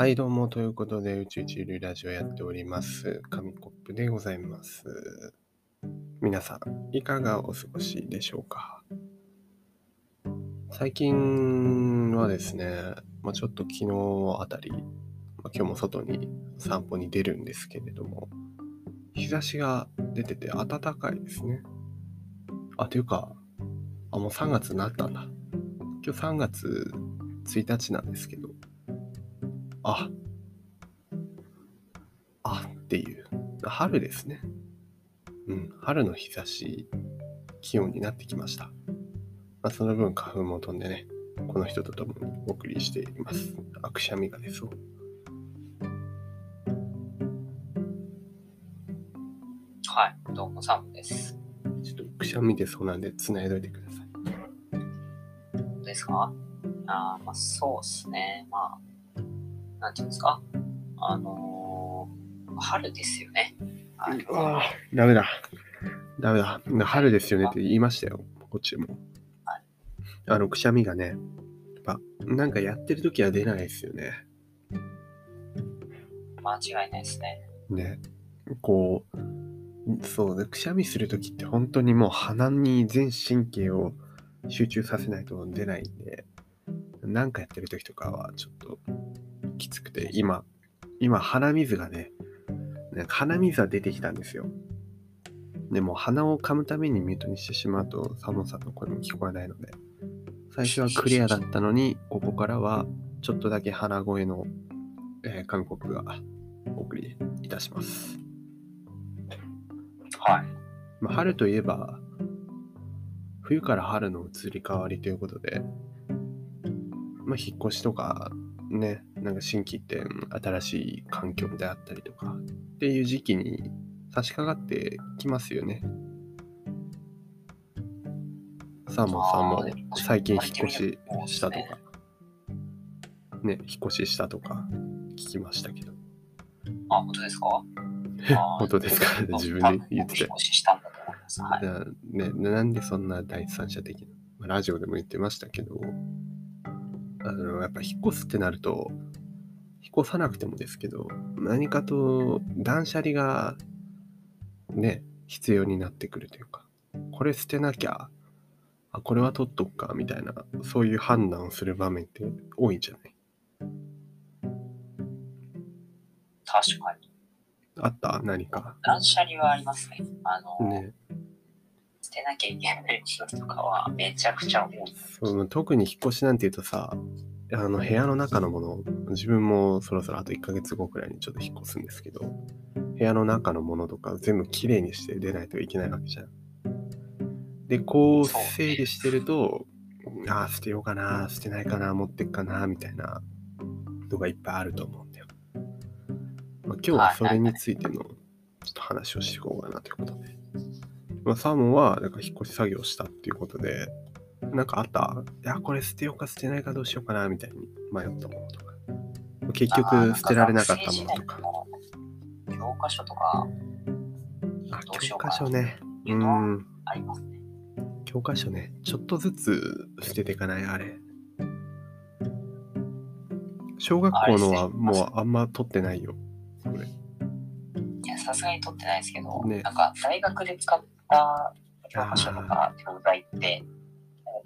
はい、どうも、ということで、宇宙一流ラジオやっております。紙コップでございます。皆さん、いかがお過ごしでしょうか？最近はですね、まあ、ちょっと昨日あたり、まあ、今日も外に散歩に出るんですけれども、日差しが出てて暖かいですね。あ、というか、あ、もう3月になったんだ。今日3月1日なんですけど、あ、あっていう、春ですね。うん、春の日差し、気温になってきました。まあ、その分花粉も飛んでね、この人と共にお送りしています。あくしゃみが出そう。はい、どうも、サムです。ちょっとくしゃみ出そうなんで、繋いどいてください。ですか？あーまあ、そうっすね。まあ、なんていうんですか？あのー、春ですよね。はい。あダメだ。ダメだ。春ですよねって言いましたよ。こっちもはい。あの、くしゃみがね、やっぱ、なんかやってる時は出ないですよね。間違いないですね。ね。こう、そうね、くしゃみする時って本当にもう鼻に全神経を集中させないと出ないんで、なんかやってる時とかはちょっとくて、今、今鼻水がね、なんか鼻水は出てきたんですよ。でも鼻を噛むためにミュートにしてしまうとサモンさんの声も聞こえないので、最初はクリアだったのに、ここからはちょっとだけ鼻声の、えー韓国がお送りいたします。はい。まあ、春といえば、冬から春の移り変わりということで、まあ、引っ越しとか、ね、なんか新規一点、新しい環境であったりとか、っていう時期に差し掛かってきますよね。サーモンさんも最近引っ越ししたとか、ね、引っ越ししたとか聞きましたけど、あ、本当ですか？本当ですか？自分で言ってた引っ越ししたんだと思います。はい。なね、なんでそんな第三者的な、まあラジオでも言ってましたけど、あのやっぱ引っ越すってなると、引っ越さなくてもですけど、何かと断捨離がね、必要になってくるというか、これ捨てなきゃ、あ、これは取っとくか、みたいな、そういう判断をする場面って多いんじゃない？確かに。あった？何か？断捨離はありますね。あの、ね、捨てなきゃいけない人とかはめちゃくちゃ多い。そう特に引っ越しなんていうとさあの部屋の中のもの自分もそろそろあと1ヶ月後くらいにちょっと引っ越すんですけど部屋の中のものとか全部きれいにして出ないといけないわけじゃん。でこう整理してるとああ捨てようかな捨てないかな持ってくかなみたいなのがいっぱいあると思うんだよ。まあ、今日はそれについてのちょっと話をしていこうかなということで。まあ、サーモンはなんか引っ越し作業をしたっていうことでなんかあった？いや、これ捨てようか捨てないかどうしようかな、みたいに迷ったものとか。結局捨てられなかったものとか。あー。教科書とかあ、教科書ね。うん。ありますね。教科書ね。ちょっとずつ捨てていかない、あれ。小学校のはもうあんま取ってないよ。これ。いや、さすがに取ってないですけど、ねなんか大学で使った教科書とか教材って、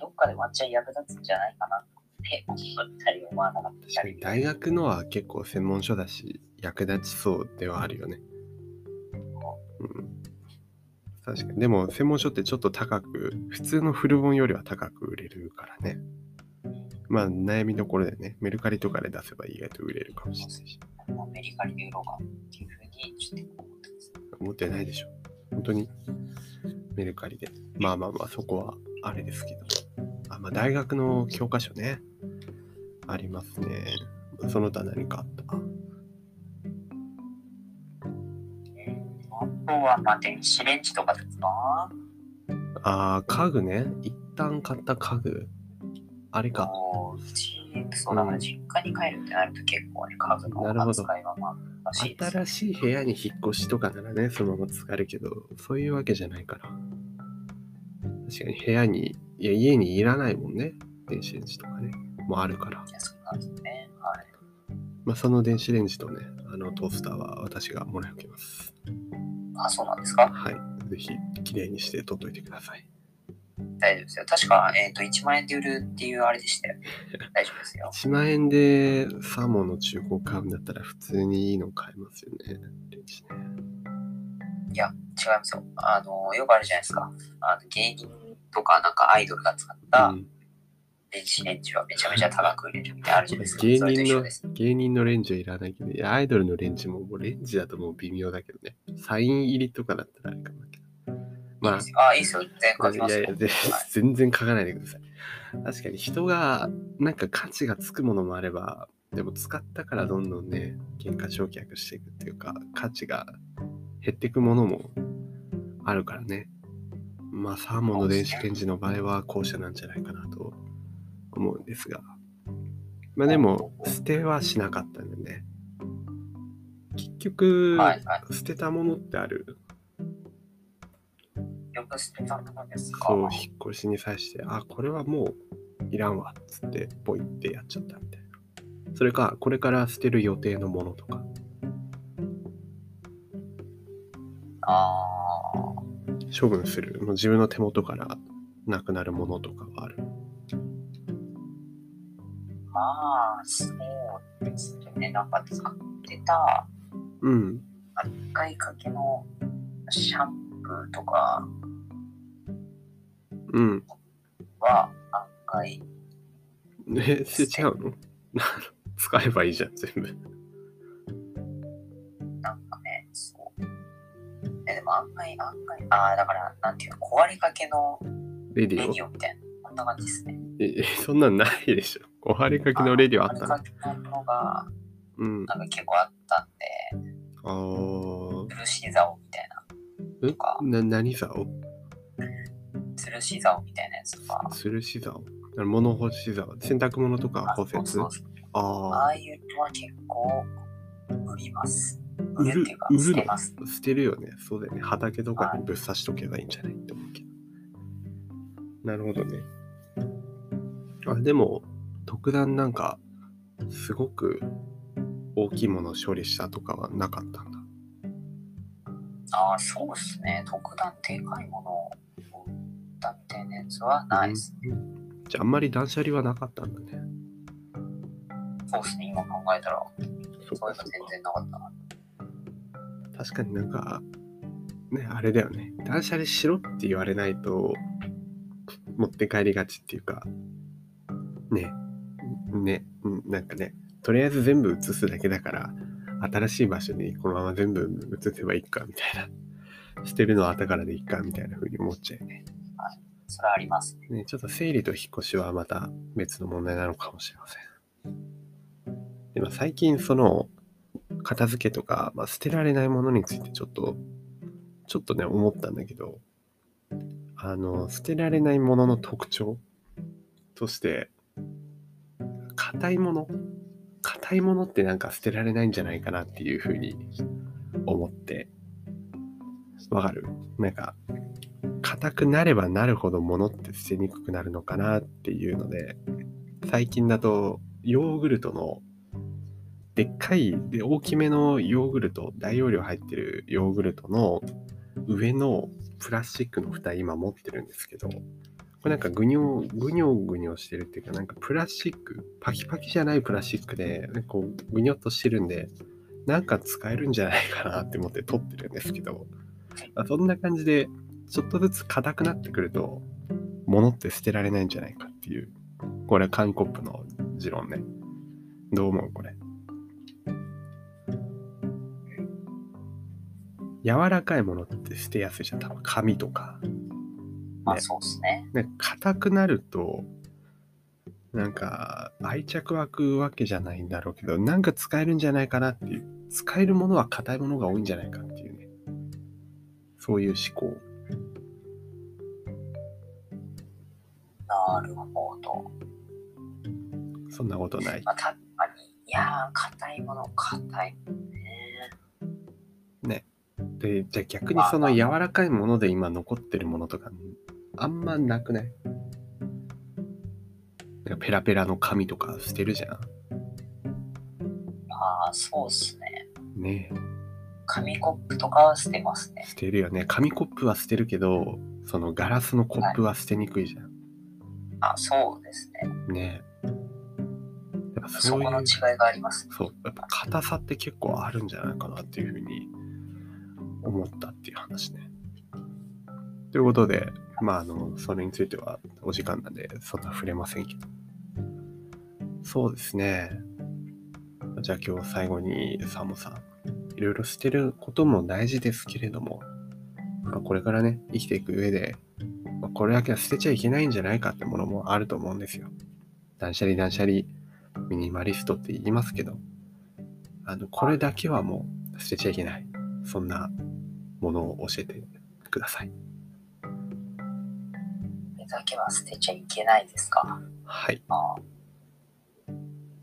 どっかで抹茶役立つんじゃないかなって思ったり思わなかったり。大学のは結構専門書だし、役立ちそうではあるよね。うん。確かに。でも専門書ってちょっと高く、普通の古本よりは高く売れるからね。まあ悩みどころでね、メルカリとかで出せば意外と売れるかもしれないし。アメリカに売ろうかっていうふうにちょっと思ってます。思ってないでしょ。本当にメルカリで。まあまあまあ、そこはあれですけど。あ、まあ大学の教科書ね。ありますね。その他何かあった？あとは、まあ、電子レンジとかですか？あー家具ね。一旦買った家具。あれか。そうだから実家に帰るってなると結構ね、家具の扱いはまあ新しい部屋に引っ越しとかならね、そのまま使えるけど、そういうわけじゃないから。確かに部屋に、いや、家にいらないもんね。電子レンジとかね。もあるから。いや、そうなんですよね。はい。まあ、その電子レンジとね、あのトースターは私がもらい受けます。あ、そうなんですか？はい。ぜひ、きれいにして取っといてください。大丈夫ですよ。確か、えっ、と、1万円で売るっていうあれでしたよ。大丈夫ですよ。1万円でサーモンの中古を買うんだったら普通にいいの買えますよね。レンジね。いや、違いますよ。あの、よくあるじゃないですか。あの芸人とか、なんかアイドルが使ったうん電子レンジはめちゃめちゃ高く売れるみたいなのあるじゃないですか。芸人の。芸人のレンジはいらないけど、いやアイドルのレンジももうレンジだともう微妙だけどね。サイン入りとかだったらあれかもだけど。まあいいです、よあ、いいですよ。全然書き。いやいや、全然書かないでください。確かに人がなんか価値がつくものもあれば、でも使ったからどんどんね、原価償却していくっていうか、価値が減っていくものもあるからね。まあ、サーモンの電子レンジの場合は後者なんじゃないかなと思うんですが。まあでも、捨てはしなかったんでね。結局。捨てたものってある？よく捨てたものですか？そう、引っ越しに際して、あ、これはもういらんわ、っつって、ポイってやっちゃったみたいな。それか、これから捨てる予定のものとか、あー処分する、もう自分の手元からなくなるものとかはある。まあ、そうですね。なんか使ってたうん。使いかけのシャンプーとかうん。は案外、え、捨てちゃうの？使えばいいじゃん、全部。案外、案外、ああ、だから、なんていうの、壊れかけのレディレディオみたいな、こんな感じですね。オえ、えそんなんないでしょ。壊れかけのレディオあったの？壊れかけのものが、うん。なんか結構あったんで、あー。吊るし竿みたいな、え？とか。な、何竿？吊るし竿みたいなやつとか、吊るし竿？物干し竿？洗濯物とかあ干せああいうのは結構売ります。売売る売るの捨てます。捨てるよね。そうだよね。畑とかにぶっ刺しとけばいいんじゃないって思うけど。なるほどね。あ、でも、特段なんか、すごく大きいものを処理したとかはなかったんだ。ああ、そうですね。特段でかいものを売ったみたいなやつはないですね。じゃあ、あんまり断捨離はなかったんだね。そうですね。今考えたら、そそういうの全然なかったな。確かになんか、ね、あれだよね。断捨離しろって言われないと、持って帰りがちっていうか、ね、ね、うんなんかね、とりあえず全部移すだけだから、新しい場所にこのまま全部移せばいいか、みたいな。捨てるのは後からでいいか、みたいな風に思っちゃうよね。それはありますね。ね、ちょっと整理と引っ越しはまた別の問題なのかもしれません。でも最近その片付けとか、まあ、捨てられないものについてちょっと、ちょっとね、思ったんだけど、あの、捨てられないものの特徴として、硬いもの硬いものってなんか捨てられないんじゃないかなっていうふうに思って、わかる？なんか、硬くなればなるほど物って捨てにくくなるのかなっていうので最近だとヨーグルトのでっかいで大きめのヨーグルト大容量入ってるヨーグルトの上のプラスチックの蓋今持ってるんですけどこれなんかぐにょぐにょぐにょしてるっていうかなんかプラスチックパキパキじゃないプラスチックでこうぐにょっとしてるんでなんか使えるんじゃないかなって思って撮ってるんですけどまあそんな感じでちょっとずつ硬くなってくると、物って捨てられないんじゃないかっていう、これは韓国の持論ね。どう思うこれ？柔らかいものって捨てやすいじゃん。多分紙とか。ねまあそうですね。ね、硬くなると、なんか愛着湧くわけじゃないんだろうけど、なんか使えるんじゃないかなっていう。使えるものは硬いものが多いんじゃないかっていうね。そういう思考。なるほど。そんなことない。まあ確かに、いやー、硬いもの、硬い。で、じゃあ逆にその柔らかいもので今残ってるものとか、あんまなくない？なんかペラペラの紙とか捨てるじゃん。ああ、そうっすね。ね紙コップとかは捨てますね。捨てるよね。紙コップは捨てるけど、そのガラスのコップは捨てにくいじゃん。あ、そうですね。ねやっぱそそういうこの違いがあります。そう、やっぱ硬さって結構あるんじゃないかなっていうふうに思ったっていう話ね。ということで、まあ、あの、それについてはお時間なんで、そんな触れませんけど。そうですね。じゃあ今日最後にサモさん、いろいろ捨てることも大事ですけれども、まあ、これからね、生きていく上で、まあこれだけは捨てちゃいけないんじゃないかってものもあると思うんですよ。断捨離断捨離、ミニマリストって言いますけど、あの、これだけはもう捨てちゃいけない。そんなものを教えてください。これだけは捨てちゃいけないですか？はい。まあ、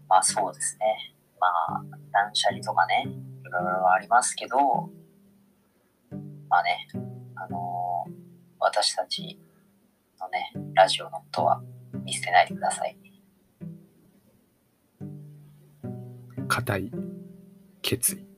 まあそうですね。まあ、断捨離とかね、いろいろありますけど、まあね、あのー私たちのね、ラジオのことは見捨てないでください。固い決意。